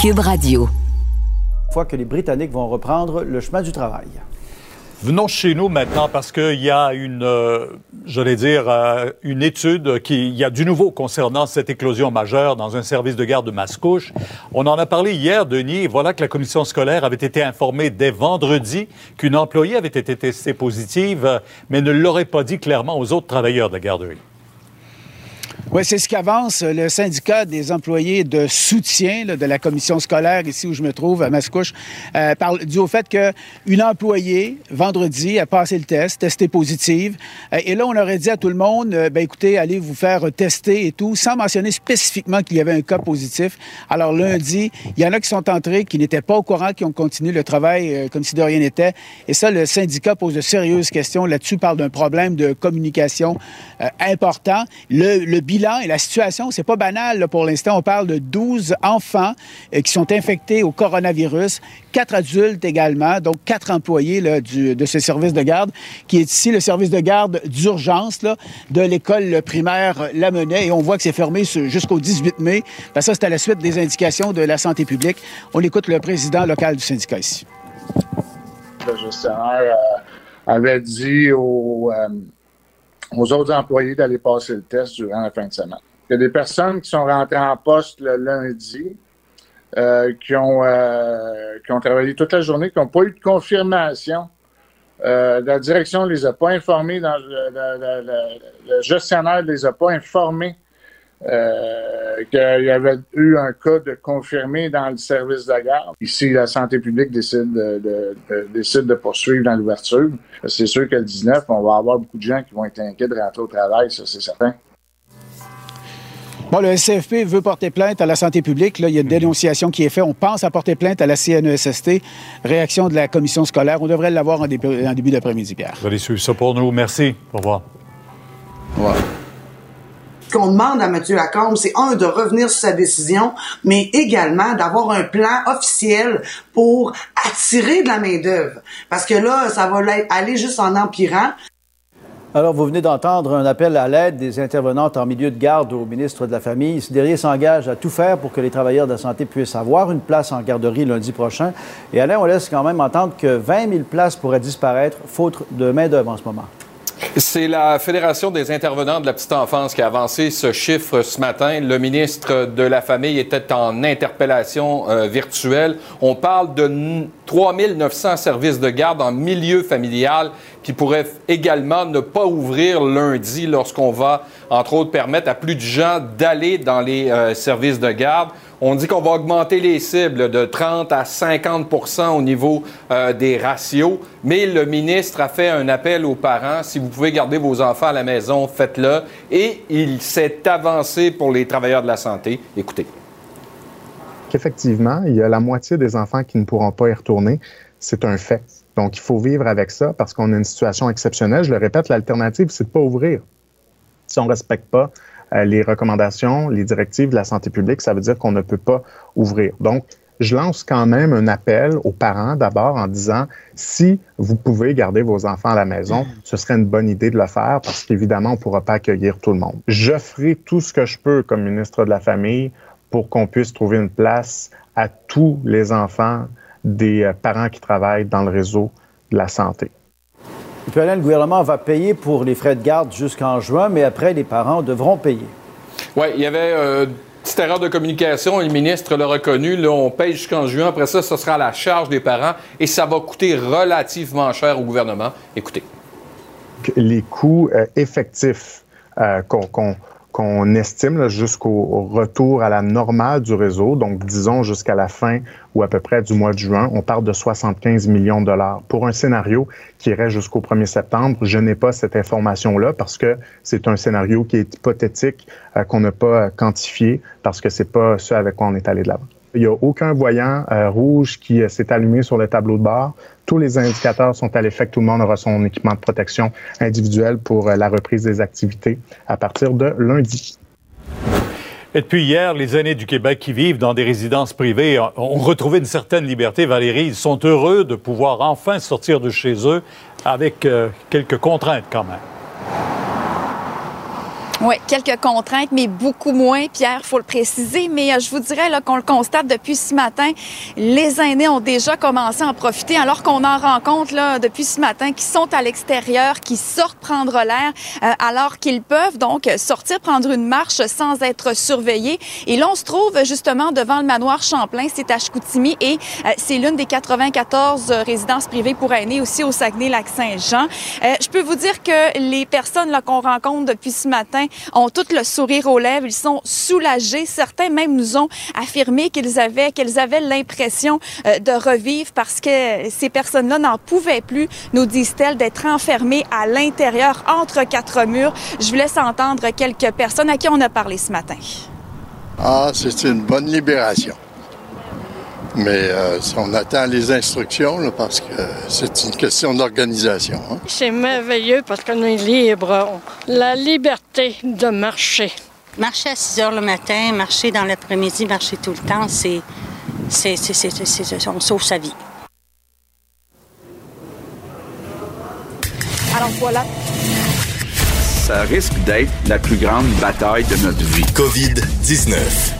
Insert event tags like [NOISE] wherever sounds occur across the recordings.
Cube Radio. Fois que les Britanniques vont reprendre le chemin du travail. Venons chez nous maintenant parce qu'il y a une, euh, j'allais dire, euh, une étude qui, il y a du nouveau concernant cette éclosion majeure dans un service de garde de Mascouche. On en a parlé hier, Denis, et voilà que la commission scolaire avait été informée dès vendredi qu'une employée avait été testée positive, mais ne l'aurait pas dit clairement aux autres travailleurs de la garderie. Oui, c'est ce qu'avance le syndicat des employés de soutien de la commission scolaire ici où je me trouve, à Mascouche, euh, dû au fait qu'une employée, vendredi, a passé le test, testé positive. Euh, et là, on aurait dit à tout le monde, euh, ben écoutez, allez vous faire tester et tout, sans mentionner spécifiquement qu'il y avait un cas positif. Alors lundi, il y en a qui sont entrés, qui n'étaient pas au courant, qui ont continué le travail euh, comme si de rien n'était. Et ça, le syndicat pose de sérieuses questions là-dessus, parle d'un problème de communication important. Bilan et la situation, c'est pas banal pour l'instant. On parle de 12 enfants euh, qui sont infectés au coronavirus, quatre adultes également, donc quatre employés là, du, de ce service de garde, qui est ici le service de garde d'urgence de l'école primaire La Monnaie. Et on voit que c'est fermé jusqu'au 18 mai. Ben, ça, c'est à la suite des indications de la santé publique. On écoute le président local du syndicat ici. Le gestionnaire euh, avait dit aux... Euh, aux autres employés d'aller passer le test durant la fin de semaine. Il y a des personnes qui sont rentrées en poste le lundi, euh, qui, ont, euh, qui ont travaillé toute la journée, qui n'ont pas eu de confirmation. Euh, la direction ne les a pas informés, dans, le, le gestionnaire ne les a pas informés euh, qu'il y avait eu un cas de confirmé dans le service de garde. Ici, la santé publique décide de, de, de décide de poursuivre dans l'ouverture. C'est sûr que le 19, on va avoir beaucoup de gens qui vont être inquiets de rentrer au travail, ça c'est certain. Bon, le SCFP veut porter plainte à la santé publique. Là, il y a une dénonciation qui est faite. On pense à porter plainte à la CNESST. Réaction de la commission scolaire. On devrait l'avoir en, début, en début d'après-midi, Pierre. Vous allez suivre ça pour nous. Merci. Au revoir. Au revoir. Qu'on demande à Mathieu Lacombe, c'est un, de revenir sur sa décision, mais également d'avoir un plan officiel pour attirer de la main-d'œuvre. Parce que là, ça va aller juste en empirant. Alors, vous venez d'entendre un appel à l'aide des intervenantes en milieu de garde au ministre de la Famille. Ce dernier s'engage à tout faire pour que les travailleurs de la santé puissent avoir une place en garderie lundi prochain. Et Alain, on laisse quand même entendre que 20 000 places pourraient disparaître faute de main-d'œuvre en ce moment. C'est la Fédération des intervenants de la petite enfance qui a avancé ce chiffre ce matin. Le ministre de la Famille était en interpellation euh, virtuelle. On parle de 3 900 services de garde en milieu familial qui pourraient également ne pas ouvrir lundi lorsqu'on va, entre autres, permettre à plus de gens d'aller dans les euh, services de garde. On dit qu'on va augmenter les cibles de 30 à 50% au niveau euh, des ratios, mais le ministre a fait un appel aux parents. Si vous pouvez garder vos enfants à la maison, faites-le. Et il s'est avancé pour les travailleurs de la santé. Écoutez. Effectivement, il y a la moitié des enfants qui ne pourront pas y retourner. C'est un fait. Donc, il faut vivre avec ça parce qu'on a une situation exceptionnelle. Je le répète, l'alternative, c'est de ne pas ouvrir. Si on ne respecte pas les recommandations, les directives de la santé publique, ça veut dire qu'on ne peut pas ouvrir. Donc, je lance quand même un appel aux parents d'abord en disant si vous pouvez garder vos enfants à la maison, ce serait une bonne idée de le faire parce qu'évidemment, on ne pourra pas accueillir tout le monde. Je ferai tout ce que je peux comme ministre de la Famille pour qu'on puisse trouver une place à tous les enfants des euh, parents qui travaillent dans le réseau de la santé. Et puis, Alain, le gouvernement va payer pour les frais de garde jusqu'en juin, mais après, les parents devront payer. Oui, il y avait euh, une petite erreur de communication et le ministre l'a reconnu. Là, on paye jusqu'en juin. Après ça, ce sera à la charge des parents et ça va coûter relativement cher au gouvernement. Écoutez. Les coûts euh, effectifs euh, qu'on qu'on estime jusqu'au retour à la normale du réseau, donc disons jusqu'à la fin ou à peu près du mois de juin, on parle de 75 millions de dollars. Pour un scénario qui irait jusqu'au 1er septembre, je n'ai pas cette information-là parce que c'est un scénario qui est hypothétique, euh, qu'on n'a pas quantifié parce que c'est pas ce avec quoi on est allé de l'avant. Il n'y a aucun voyant euh, rouge qui euh, s'est allumé sur le tableau de bord. Tous les indicateurs sont à l'effet que tout le monde aura son équipement de protection individuel pour euh, la reprise des activités à partir de lundi. Et depuis hier, les aînés du Québec qui vivent dans des résidences privées ont retrouvé une certaine liberté. Valérie, ils sont heureux de pouvoir enfin sortir de chez eux avec quelques contraintes quand même. Oui, quelques contraintes, mais beaucoup moins, Pierre, faut le préciser. Mais euh, je vous dirais qu'on le constate depuis ce matin, les aînés ont déjà commencé à en profiter, alors qu'on en rencontre là, depuis ce matin qui sont à l'extérieur, qui sortent prendre l'air, euh, alors qu'ils peuvent donc sortir prendre une marche sans être surveillés. Et là, on se trouve justement devant le manoir Champlain, c'est à Chicoutimi, et euh, c'est l'une des 94 résidences privées pour aînés aussi au Saguenay-Lac-Saint-Jean. je peux vous dire que les personnes qu'on rencontre depuis ce matin ont tout le sourire aux lèvres, ils sont soulagés. Certains même nous ont affirmé qu'ils avaient, qu'elles avaient l'impression euh, de revivre parce que ces personnes-là n'en pouvaient plus, nous disent-elles, d'être enfermées à l'intérieur entre quatre murs. Je vous laisse entendre quelques personnes à qui on a parlé ce matin. Ah, c'est une bonne libération. Mais euh, on attend les instructions parce que c'est une question d'organisation. Hein. C'est merveilleux parce qu'on est libre. La liberté de marcher. Marcher à 6 heures le matin, marcher dans l'après-midi, marcher tout le temps, c'est, c'est, c'est, on sauve sa vie. Alors voilà. Ça risque d'être la plus grande bataille de notre vie. COVID-19.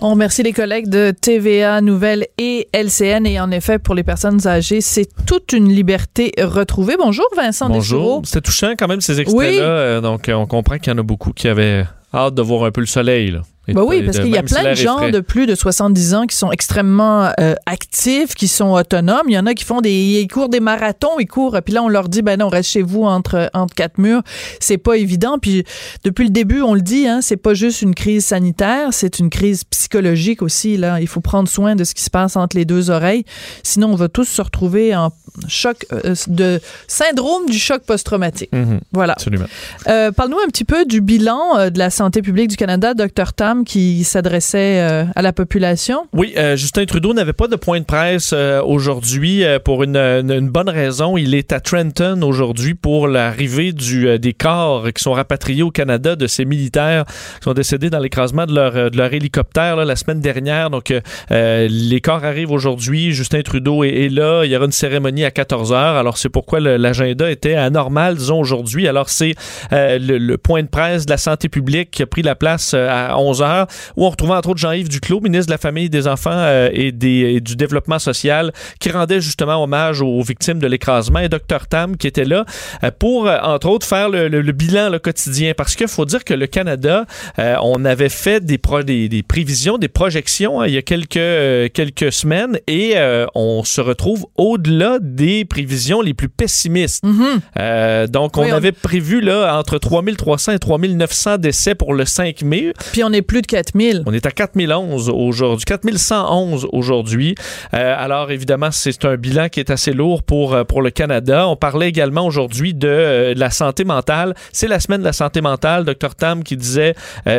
On remercie les collègues de TVA Nouvelles et LCN. Et en effet, pour les personnes âgées, c'est toute une liberté retrouvée. Bonjour, Vincent Bonjour. C'est touchant quand même, ces extraits-là. Euh, donc, on comprend qu'il y en a beaucoup qui avaient hâte de voir un peu le soleil. Là. Bah oui, parce qu'il y a plein de gens de plus de 70 ans qui sont extrêmement euh, actifs, qui sont autonomes. Il y en a qui font des, ils courent des marathons, ils courent, puis là on leur dit ben non, reste chez vous entre entre quatre murs. C'est pas évident. Puis depuis le début, on le dit, hein, c'est pas juste une crise sanitaire, c'est une crise psychologique aussi. Là, il faut prendre soin de ce qui se passe entre les deux oreilles, sinon on va tous se retrouver en choc euh, de syndrome du choc post-traumatique. Mhm. voilà. Absolument. Euh, Parle-nous un petit peu du bilan de la santé publique du Canada, Dr Tam qui s'adressait euh, à la population? Oui, euh, Justin Trudeau n'avait pas de point de presse euh, aujourd'hui pour une, bonne raison. Il est à Trenton aujourd'hui pour l'arrivée des corps qui sont rapatriés au Canada de ces militaires qui sont décédés dans l'écrasement de leur, de leur hélicoptère la semaine dernière. Donc, les corps arrivent aujourd'hui. Justin Trudeau est, là. Il y aura une cérémonie à 14 heures. Alors, c'est pourquoi l'agenda était anormal, disons, aujourd'hui. Alors, c'est le, le, point de presse de la santé publique qui a pris la place à 11 où on retrouvait entre autres Jean-Yves Duclos, ministre de la Famille, des Enfants euh, et, des, du Développement social, qui rendait justement hommage aux victimes de l'écrasement, et Dr Tam qui était là euh, pour, euh, entre autres, faire le, bilan le quotidien. Parce qu'il faut dire que le Canada, on avait fait des, des, prévisions, des projections hein, il y a quelques, quelques semaines, et on se retrouve au-delà des prévisions les plus pessimistes. Mm-hmm. donc, on, avait prévu là, entre 3300 et 3900 décès pour le 5 mai. Puis on est plus de 4000. On est à 4011 aujourd'hui, 4111 aujourd'hui. Euh, alors évidemment, c'est un bilan qui est assez lourd pour, euh, pour le Canada. On parlait également aujourd'hui de, euh, la santé mentale. C'est la semaine de la santé mentale. Dr Tam qui disait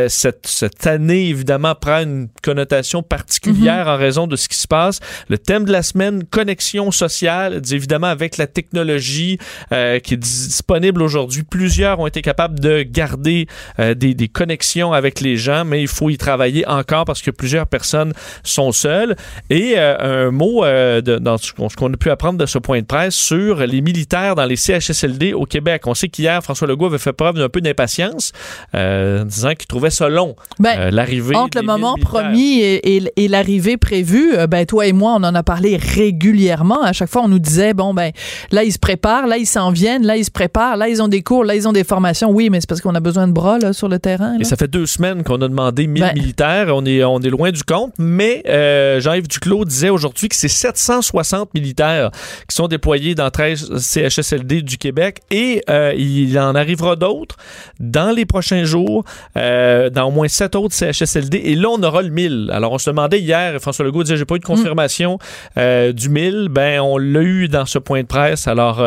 cette, cette année, évidemment, prend une connotation particulière mhm. en raison de ce qui se passe. Le thème de la semaine, connexion sociale, évidemment avec la technologie qui est disponible aujourd'hui. Plusieurs ont été capables de garder des, des connexions avec les gens, mais il faut y travailler encore parce que plusieurs personnes sont seules. Et euh, un mot euh, de, dans ce qu'on a pu apprendre de ce point de presse sur les militaires dans les CHSLD au Québec. On sait qu'hier, François Legault avait fait preuve d'un peu d'impatience, euh, disant qu'il trouvait ça long, ben, l'arrivée. Entre le moment promis et, et, l'arrivée prévue, ben, toi et moi, on en a parlé régulièrement. À chaque fois, on nous disait, bon, ben, là, ils se préparent, là, ils s'en viennent, là, ils se préparent, là, ils ont des cours, là, ils ont des formations. Oui, mais c'est parce qu'on a besoin de bras, là, sur le terrain. Et ça fait deux semaines qu'on a demandé des 1000 ben. militaires. On est, on est loin du compte, mais euh, Jean-Yves Duclos disait aujourd'hui que c'est 760 militaires qui sont déployés dans 13 CHSLD du Québec et euh, il en arrivera d'autres dans les prochains jours, euh, dans au moins 7 autres CHSLD. Et là, on aura le 1000. Alors, on se demandait hier, François Legault disait, j'ai pas eu de confirmation du 1000. Ben, on l'a eu dans ce point de presse. Alors,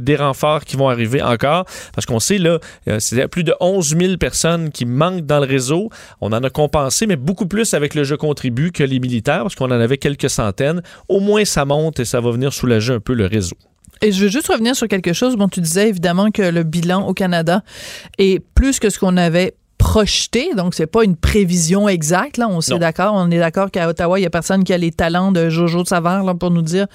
des renforts qui vont arriver encore parce qu'on sait, là, c'est plus de 11 000 personnes qui manquent dans le réseau. On en a compensé, mais beaucoup plus avec le jeu contribue que les militaires, parce qu'on en avait quelques centaines. Au moins, ça monte et ça va venir soulager un peu le réseau. Et je veux juste revenir sur quelque chose. Bon, tu disais évidemment que le bilan au Canada est plus que ce qu'on avait projeté, donc c'est pas une prévision exacte. Là, on s'est d'accord, on est d'accord qu'à Ottawa, il y a personne qui a les talents de Jojo de Savard là, pour nous dire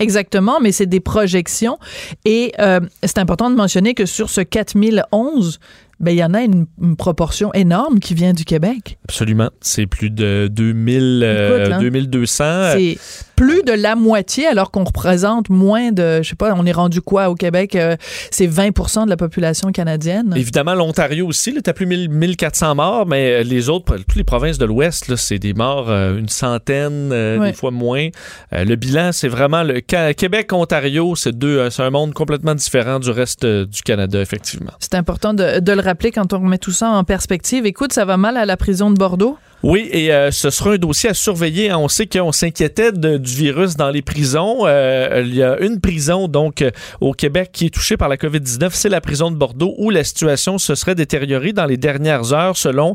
exactement, mais c'est des projections. Et euh, c'est important de mentionner que sur ce 4011, ben il y en a une, une, proportion énorme qui vient du Québec. Absolument. C'est plus de 2000, euh, 2200. C'est plus de la moitié, alors qu'on représente moins de, je sais pas, on est rendu quoi au Québec? Euh, c'est 20% de la population canadienne. Évidemment, l'Ontario aussi, tu as plus 1400 morts, mais les autres, toutes les provinces de l'Ouest, c'est des morts, euh, une centaine, euh, des fois moins. le bilan, c'est vraiment le Québec-Ontario, c'est deux, c'est un monde complètement différent du reste du Canada, effectivement. C'est important de, de le rappeler quand on met tout ça en perspective. Écoute, ça va mal à la prison de Bordeaux? Oui, et euh, ce sera un dossier à surveiller. On sait qu'on s'inquiétait du virus dans les prisons. Euh, il y a une prison, donc, euh, au Québec qui est touchée par la COVID-19. C'est la prison de Bordeaux où la situation se serait détériorée dans les dernières heures, selon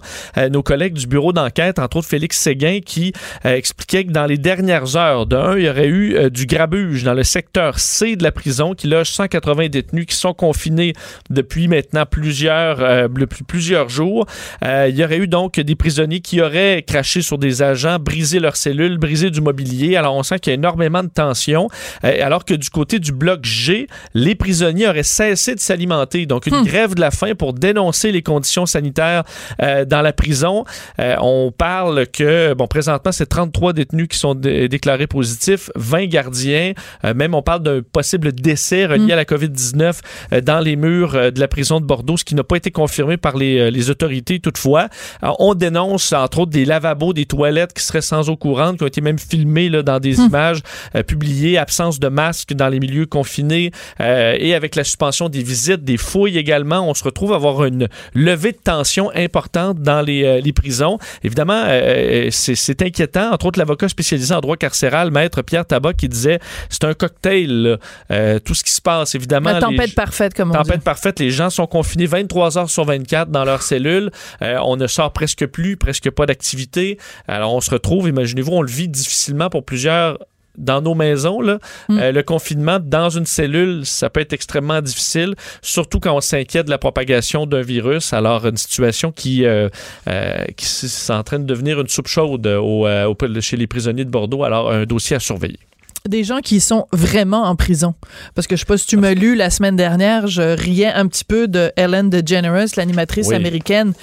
nos collègues du bureau d'enquête, entre autres Félix Séguin, qui expliquait que dans les dernières heures, d'un, il y aurait eu du grabuge dans le secteur C de la prison qui loge 180 détenus qui sont confinés depuis maintenant plusieurs, plusieurs jours. il y aurait eu donc des prisonniers qui auraient cracher sur des agents, briser leurs cellules, briser du mobilier. Alors, on sent qu'il y a énormément de tension. Euh, alors que du côté du bloc G, les prisonniers auraient cessé de s'alimenter. Donc, une hmm. grève de la faim pour dénoncer les conditions sanitaires euh, dans la prison. Euh, on parle que, bon, présentement, c'est 33 détenus qui sont déclarés positifs, 20 gardiens. même, on parle d'un possible décès relié hmm. à la COVID-19 dans les murs de la prison de Bordeaux, ce qui n'a pas été confirmé par les, les autorités toutefois. on dénonce, entre autres, des lavabos, des toilettes qui seraient sans eau courante, qui ont été même filmés là, dans des hum. images euh, publiées, absence de masques dans les milieux confinés euh, et avec la suspension des visites, des fouilles également, on se retrouve à avoir une levée de tension importante dans les, euh, les prisons. Évidemment, c'est inquiétant. Entre autres, l'avocat spécialisé en droit carcéral, maître Pierre Tabac, qui disait c'est un cocktail, tout ce qui se passe, évidemment. La tempête parfaite, comme on tempête parfaite. Les gens sont confinés 23 heures sur 24 dans leur cellule. on ne sort presque plus, presque pas d'activité Alors, on se retrouve, imaginez-vous, on le vit difficilement pour plusieurs dans nos maisons. Là. Mm. Euh, le confinement dans une cellule, ça peut être extrêmement difficile, surtout quand on s'inquiète de la propagation d'un virus. Alors, une situation qui, euh, euh, qui est en train de devenir une soupe chaude au, chez les prisonniers de Bordeaux. Alors, un dossier à surveiller des gens qui sont vraiment en prison. Parce que je sais pas si tu m'as lu la semaine dernière, je riais un petit peu de Ellen DeGeneres, l'animatrice américaine,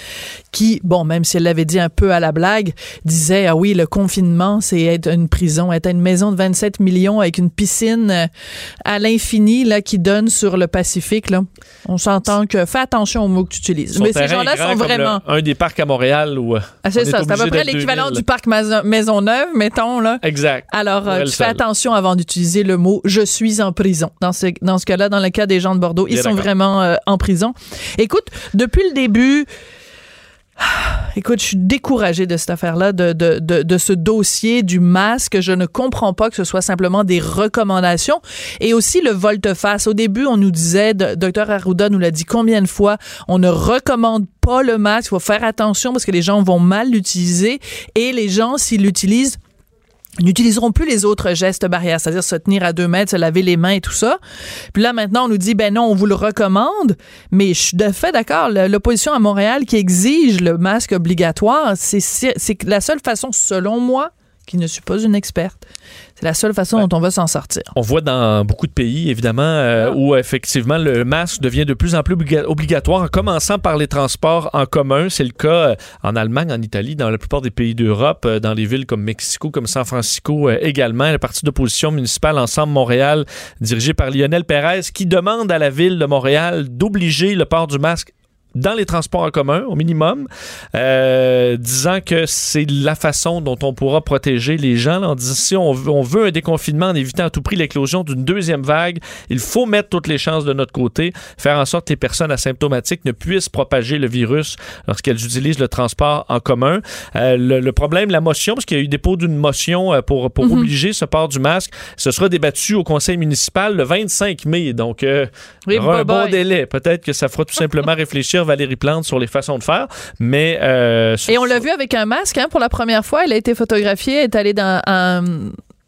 qui, bon, même si elle l'avait dit un peu à la blague, disait, ah oui, le confinement, c'est être une prison, être une maison de 27 millions avec une piscine euh, à l'infini, là, qui donne sur le Pacifique, là. On s'entend que, fais attention aux mots que tu utilises. Mais ces gens-là sont vraiment... un des parcs à Montréal où... Euh, ah, c'est ça, c'est à peu près l'équivalent du parc Maisonneuve, mettons, là. Exact. Alors, euh, tu fais attention avant d'utiliser le mot je suis en prison. Dans ce, dans ce cas-là, dans le cas des gens de Bordeaux, ils sont vraiment euh, en prison. Écoute, depuis le début, [SIGHS] Écoute, je suis découragée de cette affaire-là, de, de, de, de, ce dossier du masque. Je ne comprends pas que ce soit simplement des recommandations. Et aussi le volte-face. Au début, on nous disait, docteur Arruda nous l'a dit combien de fois, on ne recommande pas le masque. Il faut faire attention parce que les gens vont mal l'utiliser. Et les gens, s'ils l'utilisent, n'utiliseront plus les autres gestes barrières, c'est-à-dire se tenir à deux mètres, se laver les mains et tout ça. Puis là, maintenant, on nous dit, ben non, on vous le recommande, mais je suis de fait d'accord. L'opposition à Montréal qui exige le masque obligatoire, c'est la seule façon, selon moi, qui ne suis pas une experte, c'est la seule façon dont on va s'en sortir. On voit dans beaucoup de pays, évidemment, euh, ah. où effectivement le masque devient de plus en plus obligatoire, en commençant par les transports en commun. C'est le cas euh, en Allemagne, en Italie, dans la plupart des pays d'Europe, euh, dans les villes comme Mexico, comme San Francisco également. Le parti d'opposition municipale Ensemble Montréal, dirigé par Lionel Pérez, qui demande à la ville de Montréal d'obliger le port du masque dans les transports en commun, au minimum, euh, disant que c'est la façon dont on pourra protéger les gens. en disant si on veut, on veut un déconfinement en évitant à tout prix l'éclosion d'une deuxième vague, il faut mettre toutes les chances de notre côté, faire en sorte que les personnes asymptomatiques ne puissent propager le virus lorsqu'elles utilisent le transport en commun. Euh, le, problème, la motion, parce qu'il y a eu dépôt d'une motion euh, pour, pour mm-hmm. obliger ce port du masque, ce sera débattu au conseil municipal le 25 mai. Donc, euh, un bon délai. Peut-être que ça fera tout simplement [LAUGHS] réfléchir Valérie Plante sur les façons de faire, mais... Euh, Et on l'a vu avec un masque, hein, pour la première fois, elle a été photographiée, elle est allée dans un...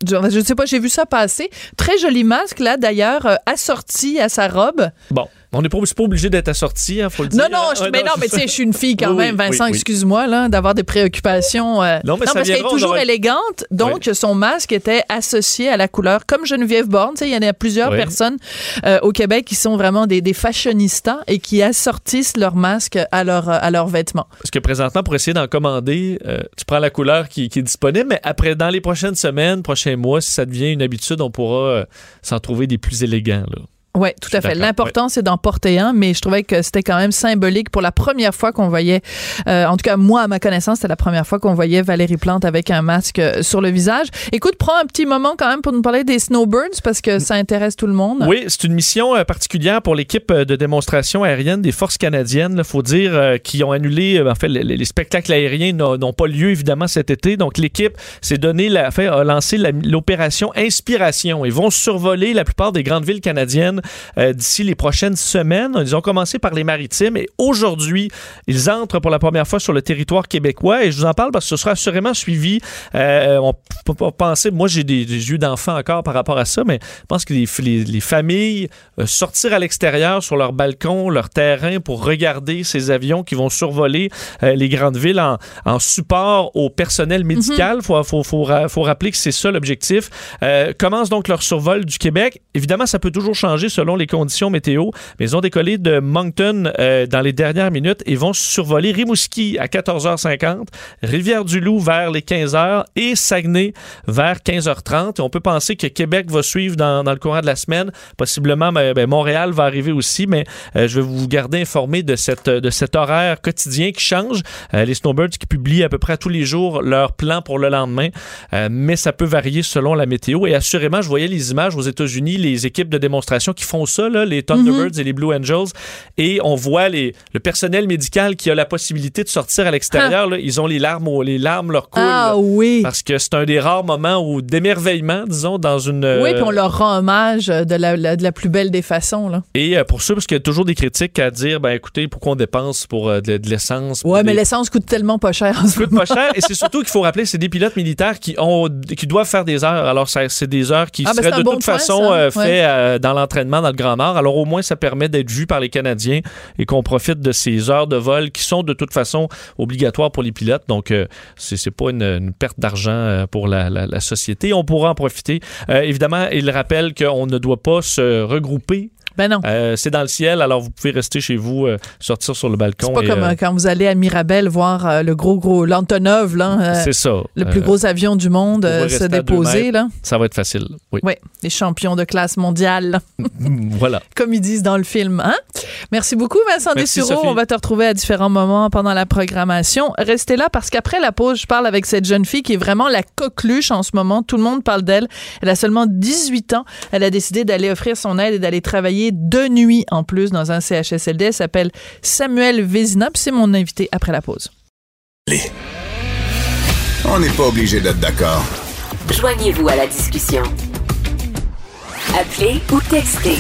Je ne sais pas, j'ai vu ça passer. Très joli masque, là, d'ailleurs, euh, assorti à sa robe. Bon. On n'est pas, pas, obligé d'être assorti, il faut le dire. Non, non, je, mais non, mais tu sais, je suis une fille quand même, Vincent, excuse-moi, là, d'avoir des préoccupations. Euh, non, mais non, parce qu'elle est toujours élégante, donc son masque était associé à la couleur, comme Geneviève Borne, tu sais, il y en a plusieurs personnes euh, au Québec qui sont vraiment des, des fashionistas et qui assortissent leur masque à, leur, à leurs vêtements. Parce que présentement, pour essayer d'en commander, euh, tu prends la couleur qui, qui, est disponible, mais après, dans les prochaines semaines, prochains mois, si ça devient une habitude, on pourra s'en trouver des plus élégants, là. Oui, tout à fait. L'important, c'est d'en porter un, mais je trouvais que c'était quand même symbolique pour la première fois qu'on voyait, euh, en tout cas, moi, à ma connaissance, c'était la première fois qu'on voyait Valérie Plante avec un masque euh, sur le visage. Écoute, prends un petit moment quand même pour nous parler des Snowbirds parce que ça intéresse tout le monde. Oui, c'est une mission euh, particulière pour l'équipe de démonstration aérienne des forces canadiennes. Il faut dire qu'ils ont annulé, en fait, les, spectacles aériens n'ont pas lieu, évidemment, cet été. Donc, l'équipe s'est donné, la, fait, a lancé l'opération Inspiration. Ils vont survoler la plupart des grandes villes canadiennes euh, d'ici les prochaines semaines. Ils ont commencé par les maritimes et aujourd'hui, ils entrent pour la première fois sur le territoire québécois et je vous en parle parce que ce sera assurément suivi. Euh, on peut pas penser, moi j'ai des, yeux d'enfant encore par rapport à ça, mais je pense que les, les, familles euh, sortir à l'extérieur sur leur balcon, leur terrain pour regarder ces avions qui vont survoler les grandes villes en, en, support au personnel médical. Il faut, faut, faut, faut, rappeler que c'est ça l'objectif. commence donc leur survol du Québec. Évidemment, ça peut toujours changer selon les conditions météo, mais ils ont décollé de Moncton euh, dans les dernières minutes et vont survoler Rimouski à 14h50, Rivière-du-Loup vers les 15h et Saguenay vers 15h30. on peut penser que Québec va suivre dans, le courant de la semaine. Possiblement, ben, ben, Montréal va arriver aussi, mais euh, je vais vous garder informé de, cet horaire quotidien qui change. Euh, les Snowbirds qui publient à peu près tous les jours leur plan pour le lendemain, mais ça peut varier selon la météo. Et assurément, je voyais les images aux États-Unis, les équipes de démonstration qui font ça, les Thunderbirds mhm. et les Blue Angels, et on voit les, le personnel médical qui a la possibilité de sortir à l'extérieur. Ah. Ils ont les larmes, les larmes leur coulent. Ah oui. Parce que c'est un des rares moments où d'émerveillement, disons, dans une. Oui, puis on leur rend hommage de la, de la plus belle des façons. Là. Et euh, pour ça, parce qu'il y a toujours des critiques à dire, ben écoutez, pourquoi on dépense pour euh, de, l'essence. Oui, mais l'essence coûte tellement pas cher. Ça coûte pas cher. Et c'est surtout qu'il faut rappeler, c'est des pilotes militaires qui ont, qui doivent faire des heures. Alors, c'est des heures qui ah, ben, seraient de toute façon euh, fait dans l'entraînement dans le Grand Nord. Alors, au moins, ça permet d'être vu par les Canadiens et qu'on profite de ces heures de vol qui sont de toute façon obligatoires pour les pilotes. Donc, euh, c'est pas une, perte d'argent euh, pour la, société. On pourra en profiter. Euh, évidemment, il rappelle qu'on ne doit pas se regrouper ben non. Euh, c'est dans le ciel, alors vous pouvez rester chez vous, euh, sortir sur le balcon. C'est pas comme euh, quand vous allez à Mirabel voir le gros, gros, l'Antonov, là. c'est ça. Le plus gros avion du monde se déposer, là. Ça va être facile, oui. Oui, les champions de classe mondiale. [LAUGHS] voilà. Comme ils disent dans le film, hein? Merci beaucoup, Vincent Dessureau. On va te retrouver à différents moments pendant la programmation. Restez là parce qu'après la pause, je parle avec cette jeune fille qui est vraiment la coqueluche en ce moment. Tout le monde parle d'elle. Elle a seulement 18 ans. Elle a décidé d'aller offrir son aide et d'aller travailler de nuit en plus dans un CHSLD. Elle s'appelle Samuel Vézina, c'est mon invité après la pause. On n'est pas obligé d'être d'accord. Joignez-vous à la discussion. Appelez ou textez.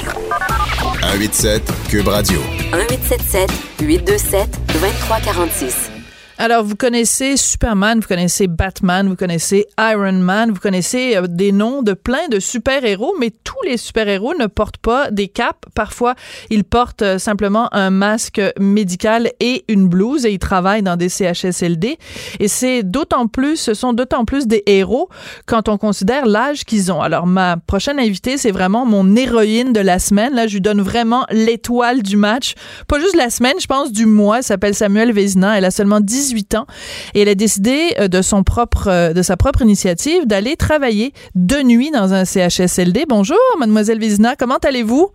187 Cube Radio. 1877 827 2346. Alors, vous connaissez Superman, vous connaissez Batman, vous connaissez Iron Man, vous connaissez euh, des noms de plein de super-héros, mais tous les super-héros ne portent pas des capes. Parfois, ils portent euh, simplement un masque médical et une blouse et ils travaillent dans des CHSLD. Et c'est d'autant plus, ce sont d'autant plus des héros quand on considère l'âge qu'ils ont. Alors, ma prochaine invitée, c'est vraiment mon héroïne de la semaine. Là, je lui donne vraiment l'étoile du match. Pas juste la semaine, je pense du mois. Elle s'appelle Samuel Vézina. Elle a seulement 10 18 ans et elle a décidé euh, de son propre euh, de sa propre initiative d'aller travailler de nuit dans un CHSLD. Bonjour mademoiselle Vizina, comment allez-vous?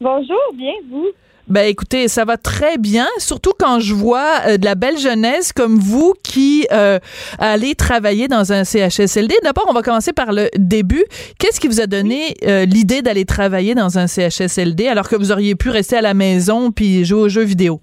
Bonjour, bien vous? Ben écoutez, ça va très bien, surtout quand je vois euh, de la belle jeunesse comme vous qui euh, allez travailler dans un CHSLD. D'abord, on va commencer par le début. Qu'est-ce qui vous a donné l'idée d'aller travailler dans un CHSLD alors que vous auriez pu rester à la maison puis jouer aux jeux vidéo?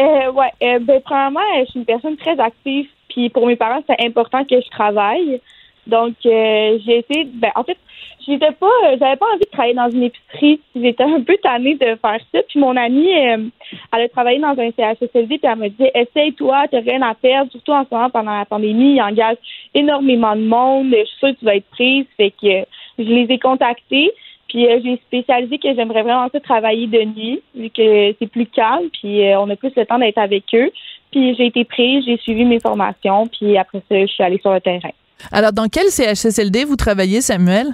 Euh, ouais, euh, ben, premièrement, je suis une personne très active, puis pour mes parents, c'est important que je travaille. Donc, euh, j'ai essayé, ben, en fait, j'étais pas, j'avais pas envie de travailler dans une épicerie. J'étais un peu tannée de faire ça. Puis mon amie, euh, elle a travaillé dans un CHSLD, puis elle me dit, essaye-toi, t'as rien à perdre, surtout en ce moment pendant la pandémie, il engage énormément de monde. Je suis sûre que tu vas être prise. Fait que je les ai contactés. Puis euh, j'ai spécialisé que j'aimerais vraiment ça travailler de nuit, vu que c'est plus calme, puis euh, on a plus le temps d'être avec eux. Puis j'ai été prise, j'ai suivi mes formations, puis après ça, je suis allée sur le terrain. Alors, dans quel CHSLD vous travaillez, Samuel?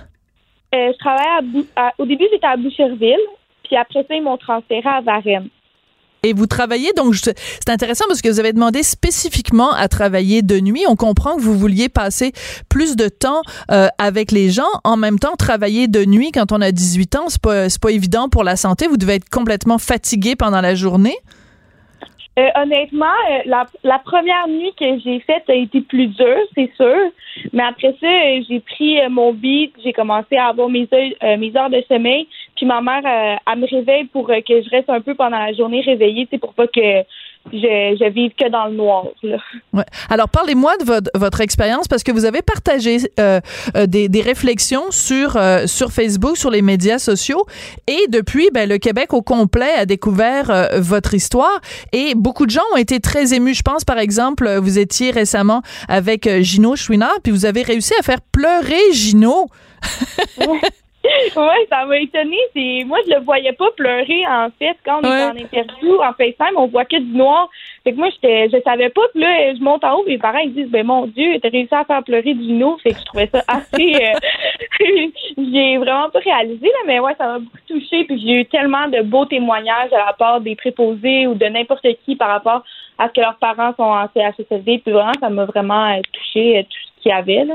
Euh, je travaille à, au début, j'étais à Boucherville, puis après ça, ils m'ont transféré à Varennes. Et vous travaillez, donc c'est intéressant parce que vous avez demandé spécifiquement à travailler de nuit. On comprend que vous vouliez passer plus de temps euh, avec les gens. En même temps, travailler de nuit quand on a 18 ans, c'est pas, pas évident pour la santé. Vous devez être complètement fatigué pendant la journée. Euh, honnêtement, euh, la, première nuit que j'ai faite a été plus dure, c'est sûr. Mais après ça, j'ai pris mon beat, j'ai commencé à avoir mes heures, mes heures de sommeil. Puis ma mère, euh, elle me réveille pour euh, que je reste un peu pendant la journée réveillée, c'est pour pas que je, je vive que dans le noir. Là. Ouais. Alors, parlez-moi de votre, votre expérience parce que vous avez partagé euh, euh, des, des réflexions sur, euh, sur Facebook, sur les médias sociaux. Et depuis, ben, le Québec au complet a découvert euh, votre histoire et beaucoup de gens ont été très émus. Je pense, par exemple, vous étiez récemment avec Gino Chouinard, puis vous avez réussi à faire pleurer Gino. [LAUGHS] [LAUGHS] ouais, ça m'a étonné. C'est moi je le voyais pas pleurer en fait quand on est en interview en FaceTime, on voit que du noir. Fait que moi j'étais je savais pas. Puis là je monte en haut, mes parents ils disent ben mon dieu, t'as réussi à faire pleurer Gino, fait que je trouvais ça [LAUGHS] assez euh, [LAUGHS] j'ai vraiment pas réalisé là mais ouais, ça m'a beaucoup touché puis j'ai eu tellement de beaux témoignages à la part des préposés ou de n'importe qui par rapport à ce que leurs parents sont en CHSLD puis vraiment ça m'a vraiment euh, touché euh, tout ce qu'il y avait là.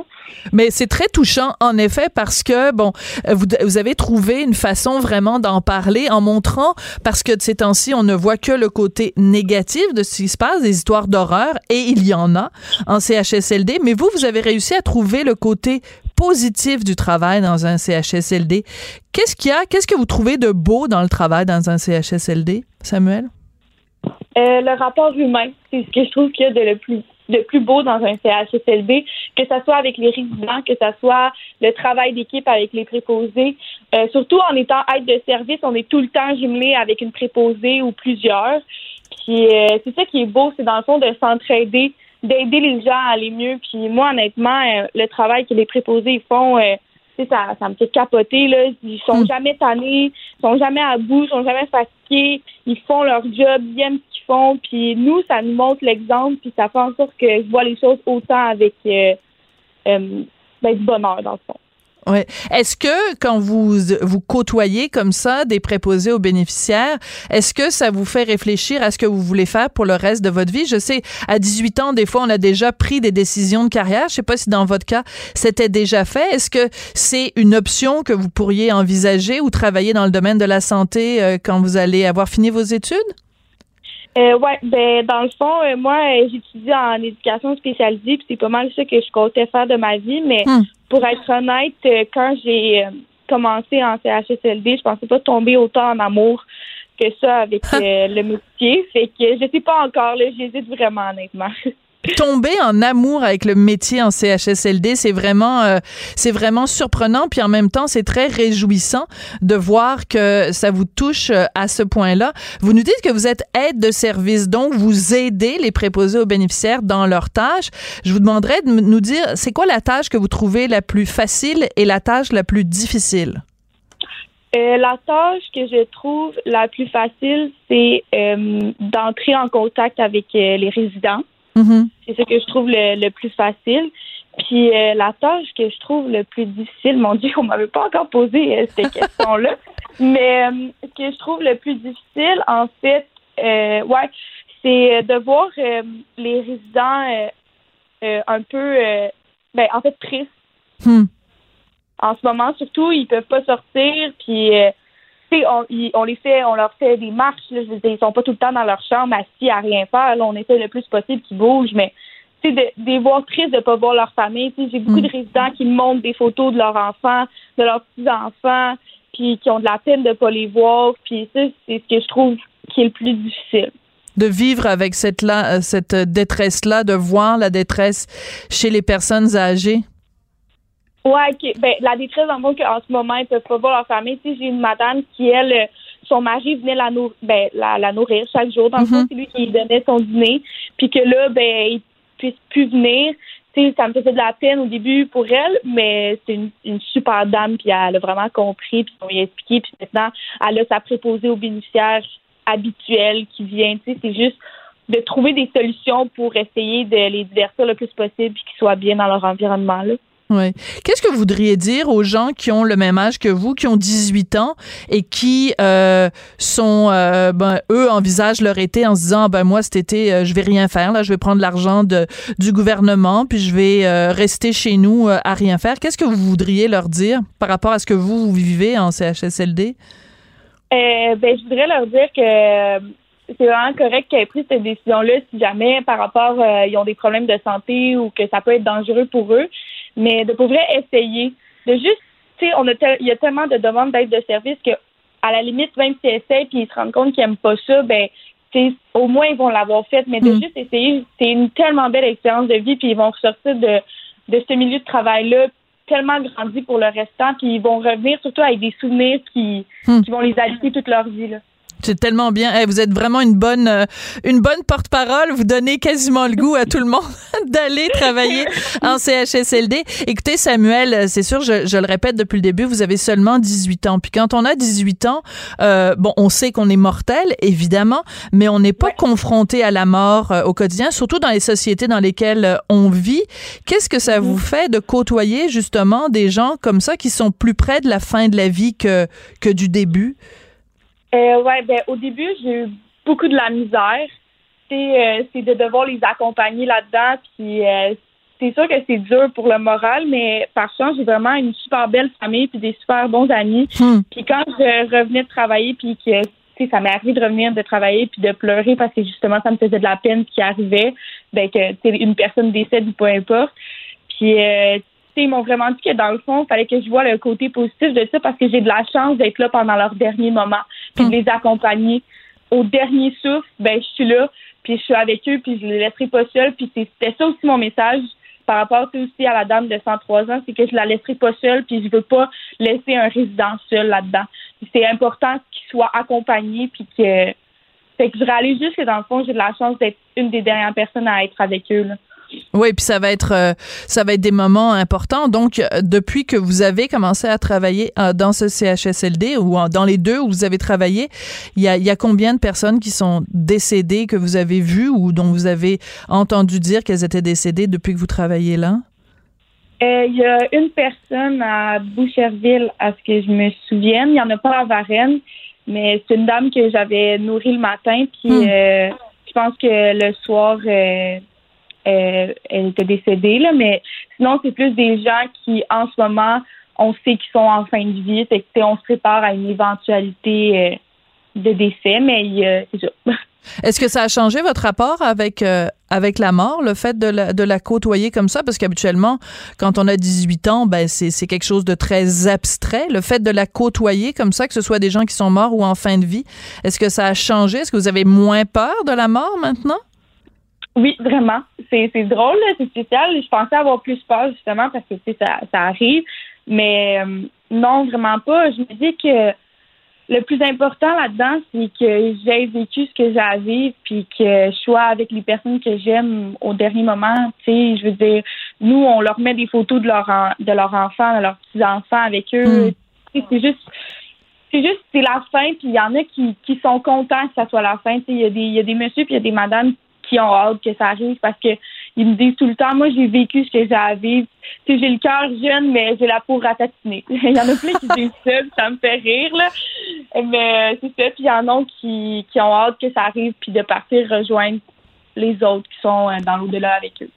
Mais c'est très touchant, en effet, parce que, bon, euh, vous, vous avez trouvé une façon vraiment d'en parler en montrant, parce que de ces temps-ci, on ne voit que le côté négatif de ce qui se passe, des histoires d'horreur, et il y en a en CHSLD, mais vous, vous avez réussi à trouver le côté positif du travail dans un CHSLD. Qu'est-ce qu'il y a, qu'est-ce que vous trouvez de beau dans le travail dans un CHSLD, Samuel? Euh, le rapport humain, c'est ce que je trouve qu'il y a de le plus de plus beau dans un CHSLD, que ce soit avec les résidents, que ce soit le travail d'équipe avec les préposés. Euh, surtout en étant aide de service, on est tout le temps jumelé avec une préposée ou plusieurs. Puis euh, c'est ça qui est beau, c'est dans le fond de s'entraider, d'aider les gens à aller mieux. Puis moi, honnêtement, euh, le travail que les préposés font, euh, ça, ça me fait capoter. Là. Ils sont jamais tannés, ils sont jamais à bout, ils sont jamais fatigués. Ils font leur job, ils aiment ce qu'ils font. Puis nous, ça nous montre l'exemple, puis ça fait en sorte que je vois les choses autant avec euh, euh, ben, du bonheur, dans le fond. Est-ce que quand vous vous côtoyez comme ça des préposés aux bénéficiaires, est-ce que ça vous fait réfléchir à ce que vous voulez faire pour le reste de votre vie? Je sais à 18 ans des fois on a déjà pris des décisions de carrière, je sais pas si dans votre cas c'était déjà fait. Est-ce que c'est une option que vous pourriez envisager ou travailler dans le domaine de la santé euh, quand vous allez avoir fini vos études? Euh, ouais, ben dans le fond, euh, moi euh, j'étudie en éducation spécialisée, puis c'est pas mal ça que je comptais faire de ma vie, mais pour être honnête, euh, quand j'ai euh, commencé en CHSLD, je pensais pas tomber autant en amour que ça avec [LAUGHS] le métier, fait que je sais pas encore là, j'hésite vraiment honnêtement. [LAUGHS] tomber en amour avec le métier en CHSLD, c'est vraiment, euh, vraiment surprenant. Puis en même temps, c'est très réjouissant de voir que ça vous touche euh, à ce point-là. Vous nous dites que vous êtes aide de service, donc vous aidez les préposés aux bénéficiaires dans leurs tâches. Je vous demanderais de nous dire, c'est quoi la tâche que vous trouvez la plus facile et la tâche la plus difficile? Euh, la tâche que je trouve la plus facile, c'est d'entrer en contact avec les résidents. C'est ça que je trouve le, le plus facile. Puis euh, la tâche que je trouve le plus difficile, mon Dieu, on m'avait pas encore posé euh, cette [LAUGHS] question-là. Mais euh, ce que je trouve le plus difficile, en fait, ouais, c'est de voir les résidents un peu, ben, en fait, tristes. En ce moment, surtout, ils peuvent pas sortir, puis on, les fait, on leur fait des marches. Là, je veux dire, ils sont pas tout le temps dans leur chambre assis à rien faire. Là, on essaie le plus possible qu'ils bougent, mais de, de les voir tristes de pas voir leur famille. J'ai beaucoup de résidents qui me montrent des photos de leurs enfants, de leurs petits enfants, puis qui ont de la peine de pas les voir. Puis ça, c'est ce que je trouve qui est le plus difficile. De vivre avec cette, là, euh, cette détresse-là, de voir la détresse chez les personnes âgées? Ouais. Ben, la détresse, dans le fond, qu'en ce moment, ils peuvent pas voir leur famille. Tu sais, j'ai une madame qui, elle, euh, son mari venait la, nour- ben, la, la nourrir chaque jour. Dans le fond, c'est lui qui lui donnait son dîner. Puis que là, ben, il puisse plus venir. ça me faisait de la peine au début pour elle, mais c'est une, super dame, puis elle a vraiment compris, puis on lui a expliqué, puis maintenant, elle a sa préposée aux bénéficiaires habituels qui vient. Tu sais, c'est juste de trouver des solutions pour essayer de les divertir le plus possible, puis qu'ils soient bien dans leur environnement. Là. Oui. Qu'est-ce que vous voudriez dire aux gens qui ont le même âge que vous, qui ont 18 ans et qui euh, sont, euh, ben, eux, envisagent leur été en se disant, ben moi cet été, euh, je vais rien faire, là, je vais prendre l'argent du gouvernement, puis je vais euh, rester chez nous à rien faire. Qu'est-ce que vous voudriez leur dire par rapport à ce que vous, vous vivez en CHSLD? ben, je voudrais leur dire que c'est vraiment correct qu'ils aient pris cette décision-là si jamais par rapport ils ont des problèmes de santé ou que ça peut être dangereux pour eux mais de pouvoir essayer. De juste, tu sais, on a il y a tellement de demandes d'aide de service que, à la limite, même s'ils essayent puis ils se rendent compte qu'ils n'aiment pas ça, ben, au moins ils vont l'avoir fait. Mais de mm. juste essayer, c'est une tellement belle expérience de vie puis ils vont ressortir de, de ce milieu de travail-là tellement grandi pour le restant puis ils vont revenir surtout avec des souvenirs qui, mm. qui vont les habiter toute leur vie, là. C'est tellement bien. vous êtes vraiment une bonne, euh, une bonne porte-parole. Vous donnez quasiment le goût à tout le monde [LAUGHS] d'aller travailler en CHSLD. Écoutez, Samuel, euh, c'est sûr, je, je, le répète depuis le début, vous avez seulement 18 ans. Puis quand on a 18 ans, euh, bon, on sait qu'on est mortel, évidemment, mais on n'est pas confronté à la mort au quotidien, surtout dans les sociétés dans lesquelles on vit. Qu'est-ce que ça vous mm-hmm. fait de côtoyer justement des gens comme ça qui sont plus près de la fin de la vie que, que du début? Euh, ouais, ben au début, j'ai eu beaucoup de la misère. C'est euh, de devoir les accompagner là-dedans. Puis euh, c'est sûr que c'est dur pour le moral, mais par chance, j'ai vraiment une super belle famille puis des super bons amis. Hmm. Puis quand je revenais de travailler, puis que ça m'est arrivé de revenir de travailler puis de pleurer parce que justement ça me faisait de la peine ce qui arrivait, ben que une personne décède ou peu importe. Puis euh, ils m'ont vraiment dit que dans le fond, il fallait que je vois le côté positif de ça parce que j'ai de la chance d'être là pendant leur dernier moment, puis de mm. les accompagner. Au dernier souffle, ben je suis là, puis je suis avec eux, puis je les laisserai pas seuls. Puis c'était ça aussi mon message par rapport aussi à la dame de 103 ans, c'est que je la laisserai pas seule, puis je veux pas laisser un résident seul là-dedans. C'est important qu'il soit accompagné, puis que, fait que je réalise juste que dans le fond, j'ai de la chance d'être une des dernières personnes à être avec eux. Là. Oui, puis ça va être euh, ça va être des moments importants. Donc, euh, depuis que vous avez commencé à travailler euh, dans ce CHSLD ou dans les deux où vous avez travaillé, il y a, y a combien de personnes qui sont décédées que vous avez vues ou dont vous avez entendu dire qu'elles étaient décédées depuis que vous travaillez là? Il y a une personne à Boucherville, à ce que je me souvienne. Il n'y en a pas à Varennes, mais c'est une dame que j'avais nourrie le matin. Puis hmm. je pense que le soir, euh, elle était décédée, là, mais sinon, c'est plus des gens qui, en ce moment, on sait qu'ils sont en fin de vie, c'est on se prépare à une éventualité euh, de décès, mais c'est ça. [LAUGHS] Est-ce que ça a changé votre rapport avec euh, avec la mort, le fait de la, de la côtoyer comme ça? Parce qu'habituellement, quand on a 18 ans, ben c'est quelque chose de très abstrait. Le fait de la côtoyer comme ça, que ce soit des gens qui sont morts ou en fin de vie, est-ce que ça a changé? Est-ce que vous avez moins peur de la mort maintenant? Oui, vraiment. C'est, drôle, c'est spécial. Je pensais avoir plus peur justement parce que ça, ça arrive. Mais euh, non, vraiment pas. Je me dis que le plus important là-dedans, c'est que j'ai vécu ce que j'ai à vivre, puis que je sois avec les personnes que j'aime au dernier moment. Tu sais, je veux dire, nous, on leur met des photos de leur de leurs enfants, de leurs petits enfants avec eux. Hmm. C'est juste c'est juste c'est la fin puis il y en a qui, qui sont contents que ça soit la fin il y a des il y a des messieurs puis il y a des madames qui ont hâte que ça arrive parce que ils me disent tout le temps, moi j'ai vécu ce que j'ai à vivre. j'ai le cœur jeune, mais j'ai la peau ratatinée. [LAUGHS] il y en a plein qui [LAUGHS] disent ça, ça me fait rire là. Mais c'est ça, puis il y en a qui, qui ont hâte que ça arrive puis de partir rejoindre les autres qui sont euh, dans l'au-delà avec eux.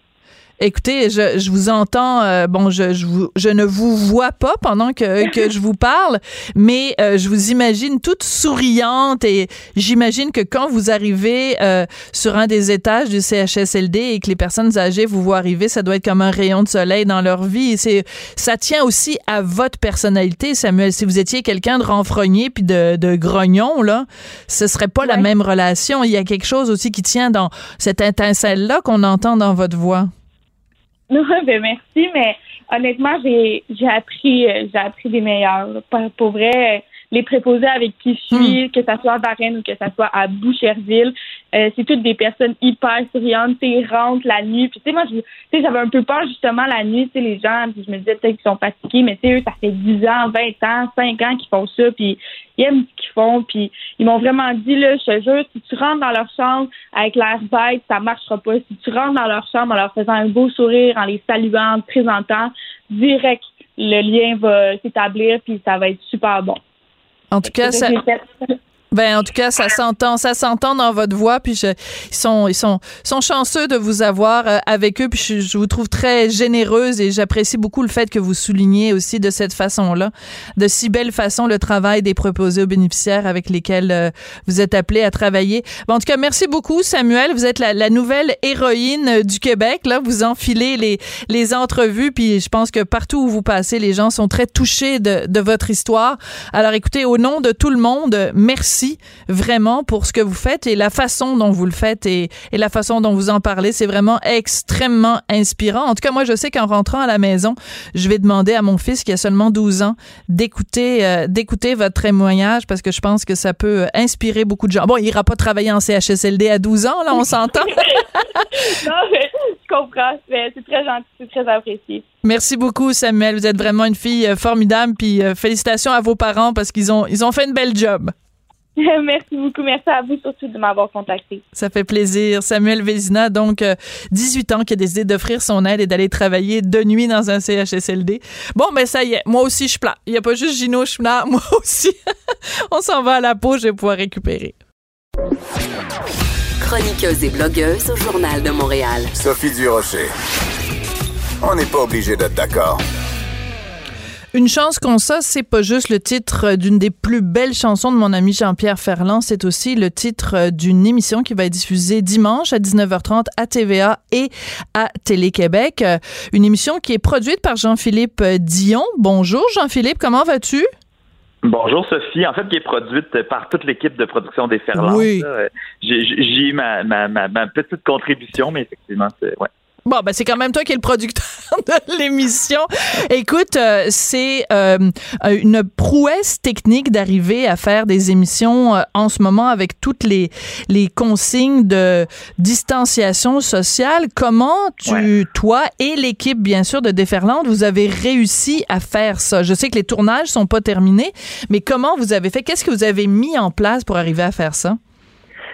Écoutez, je, je vous entends, euh, bon, je, je, vous, je ne vous vois pas pendant que, que je vous parle, mais euh, je vous imagine toute souriante et j'imagine que quand vous arrivez euh, sur un des étages du CHSLD et que les personnes âgées vous voient arriver, ça doit être comme un rayon de soleil dans leur vie. C'est, ça tient aussi à votre personnalité, Samuel. Si vous étiez quelqu'un de renfrogné puis de, de grognon, là, ce serait pas la même relation. Il y a quelque chose aussi qui tient dans cette étincelle-là qu'on entend dans votre voix. Non, [LAUGHS] ben merci, mais honnêtement, j'ai j'ai appris euh, j'ai appris des meilleurs. Pour, vrai, les préposés avec qui je suis, hmm. que ça soit à Varennes ou que ça soit à Boucherville, Euh, c'est toutes des personnes hyper souriantes, tu rentrent la nuit. Puis tu sais, moi, je- tu sais, j'avais un peu peur justement la nuit, tu sais, les gens, puis je me disais peut-être qu'ils sont fatigués, mais tu sais, eux, ça fait 10 ans, 20 ans, 5 ans qu'ils font ça, puis ils aiment ce qu'ils font, puis ils m'ont vraiment dit, là, je te jure, si tu rentres dans leur chambre avec l'air bête, ça marchera pas. Si tu rentres dans leur chambre en leur faisant un beau sourire, en les saluant, en te présentant, direct, le lien va s'établir, puis ça va être super bon. En tout cas, ça, Ben, en tout cas, ça s'entend, ça s'entend dans votre voix, puis je- ils sont, ils sont, sont chanceux de vous avoir euh, avec eux, puis je, je vous trouve très généreuse et j'apprécie beaucoup le fait que vous soulignez aussi de cette façon-là, de si belle façon, le travail des proposés aux bénéficiaires avec lesquels euh, vous êtes appelés à travailler. Bon, en tout cas, merci beaucoup, Samuel. Vous êtes la, la nouvelle héroïne euh, du Québec. Là, vous enfilez les, les entrevues, puis je pense que partout où vous passez, les gens sont très touchés de, de votre histoire. Alors, écoutez, au nom de tout le monde, euh, merci vraiment pour ce que vous faites et la façon dont vous le faites et, et la façon dont vous en parlez. C'est vraiment extrêmement inspirant. En tout cas, moi, je sais qu'en rentrant à la maison, je vais demander à mon fils qui a seulement 12 ans d'écouter euh, d'écouter votre témoignage parce que je pense que ça peut inspirer beaucoup de gens. Bon, il ira pas travailler en CHSLD à 12 ans, là, on s'entend. [LAUGHS] non, mais je comprends. mais C'est très gentil, c'est très apprécié. Merci beaucoup, Samuel. Vous êtes vraiment une fille euh, formidable. Puis euh, félicitations à vos parents parce qu'ils ont, ils ont fait une belle job. [LAUGHS] merci beaucoup. Merci à vous surtout de m'avoir contacté. Ça fait plaisir. Samuel Vézina, donc euh, 18 ans, qui a décidé d'offrir son aide et d'aller travailler de nuit dans un CHSLD. Bon, ben ça y est, moi aussi je plane. Il n'y a pas juste Gino Chouinard, [LAUGHS] moi aussi. On s'en va à la pause, je vais pouvoir récupérer. Chroniqueuse et blogueuse au Journal de Montréal. Sophie Durocher. On n'est pas obligé d'être d'accord. Une chance qu'on ça, c'est pas juste le titre d'une des plus belles chansons de mon ami Jean-Pierre Ferland, c'est aussi le titre d'une émission qui va être diffusée dimanche à 19h30 à TVA et à Télé-Québec. Une émission qui est produite par Jean-Philippe Dion. Bonjour Jean-Philippe, comment vas-tu? Bonjour Sophie, en fait qui est produite par toute l'équipe de production des Ferlandes. Oui. J'ai j'ai eu ma, ma, ma, ma petite contribution, mais effectivement, c'est ouais. Bon, ben c'est quand même toi qui es le producteur [LAUGHS] de l'émission. Écoute, euh, c'est euh, une prouesse technique d'arriver à faire des émissions euh, en ce moment avec toutes les les consignes de distanciation sociale. Comment tu, toi et l'équipe bien sûr de Déferlante, vous avez réussi à faire ça? Je sais que les tournages sont pas terminés, mais comment vous avez fait? Qu'est-ce que vous avez mis en place pour arriver à faire ça?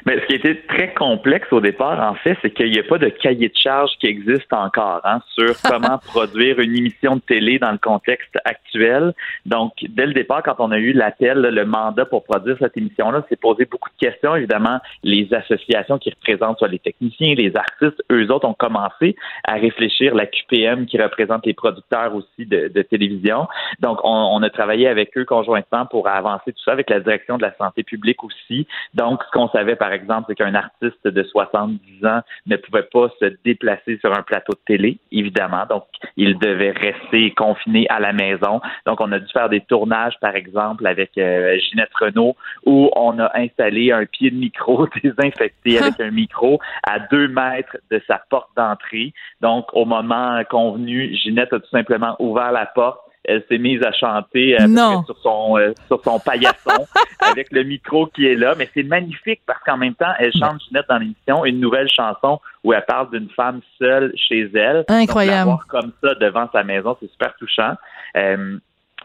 Mais ce qui était très complexe au départ, en fait, c'est qu'il n'y a pas de cahier de charge qui existe encore hein, sur [LAUGHS] comment produire une émission de télé dans le contexte actuel. Donc, dès le départ, quand on a eu l'appel, le mandat pour produire cette émission-là, c'est posé beaucoup de questions. Évidemment, les associations qui représentent soit les techniciens, les artistes, eux autres ont commencé à réfléchir, la QPM qui représente les producteurs aussi de, de télévision. Donc, on, on a travaillé avec eux conjointement pour avancer tout ça avec la direction de la santé publique aussi. Donc, ce qu'on savait, par exemple, c'est qu'un artiste de 70 ans ne pouvait pas se déplacer sur un plateau de télé, évidemment. Donc, il devait rester confiné à la maison. Donc, on a dû faire des tournages, par exemple, avec euh, Ginette Renault, où on a installé un pied de micro [LAUGHS] désinfecté avec un micro à deux mètres de sa porte d'entrée. Donc, au moment convenu, Ginette a tout simplement ouvert la porte elle s'est mise à chanter Non. près sur son euh, sur son paillasson [LAUGHS] avec le micro qui est là. Mais c'est magnifique parce qu'en même temps, elle chante Ginette dans l'émission une nouvelle chanson où elle parle d'une femme seule chez elle. Incroyable. Donc, la voir comme ça devant sa maison, c'est super touchant. Euh,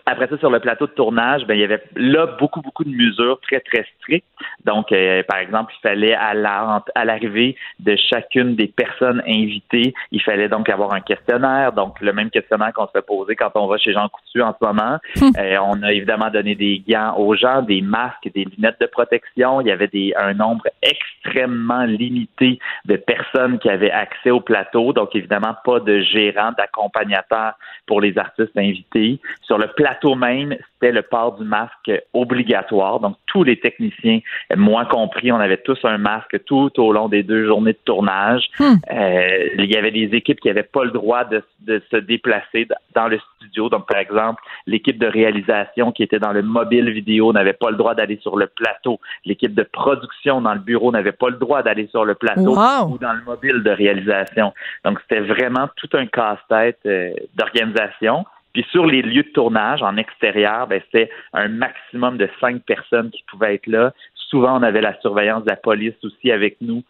après ça, sur le plateau de tournage, ben, il y avait là beaucoup, beaucoup de mesures très, très strictes. Donc, euh, par exemple, il fallait à la- à l'arrivée de chacune des personnes invitées, il fallait donc avoir un questionnaire. Donc, le même questionnaire qu'on se fait poser quand on va chez Jean Coutu en ce moment. [LAUGHS] Euh, on a évidemment donné des gants aux gens, des masques, des lunettes de protection. Il y avait des, un nombre extrêmement limité de personnes qui avaient accès au plateau. Donc, évidemment, pas de gérant, d'accompagnateur pour les artistes invités. Sur le plateau même, c'était le port du masque obligatoire. Donc, tous les techniciens, moi compris, on avait tous un masque tout au long des deux journées de tournage. Euh, il y avait des équipes qui n'avaient pas le droit de, de se déplacer dans le studio. Donc, par exemple, l'équipe de réalisation qui était dans le mobile vidéo n'avait pas le droit d'aller sur le plateau. L'équipe de production dans le bureau n'avait pas le droit d'aller sur le plateau Wow. ou dans le mobile de réalisation. Donc, c'était vraiment tout un casse-tête euh, d'organisation. Puis sur les lieux de tournage en extérieur, ben, c'était un maximum de cinq personnes qui pouvaient être là souvent, on avait la surveillance de la police aussi avec nous.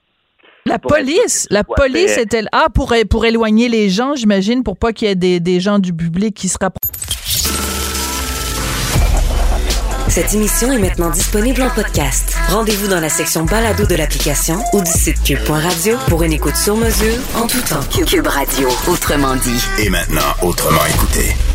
La police, la police est-elle ah pour pour éloigner les gens, j'imagine, pour pas qu'il y ait des, des gens du public qui se rapprochent. Cette émission est maintenant disponible en podcast. Rendez-vous dans la section balado de l'application ou du site cube.radio pour une écoute sur mesure en tout temps. Cube Radio, autrement dit. Et maintenant, autrement écouté.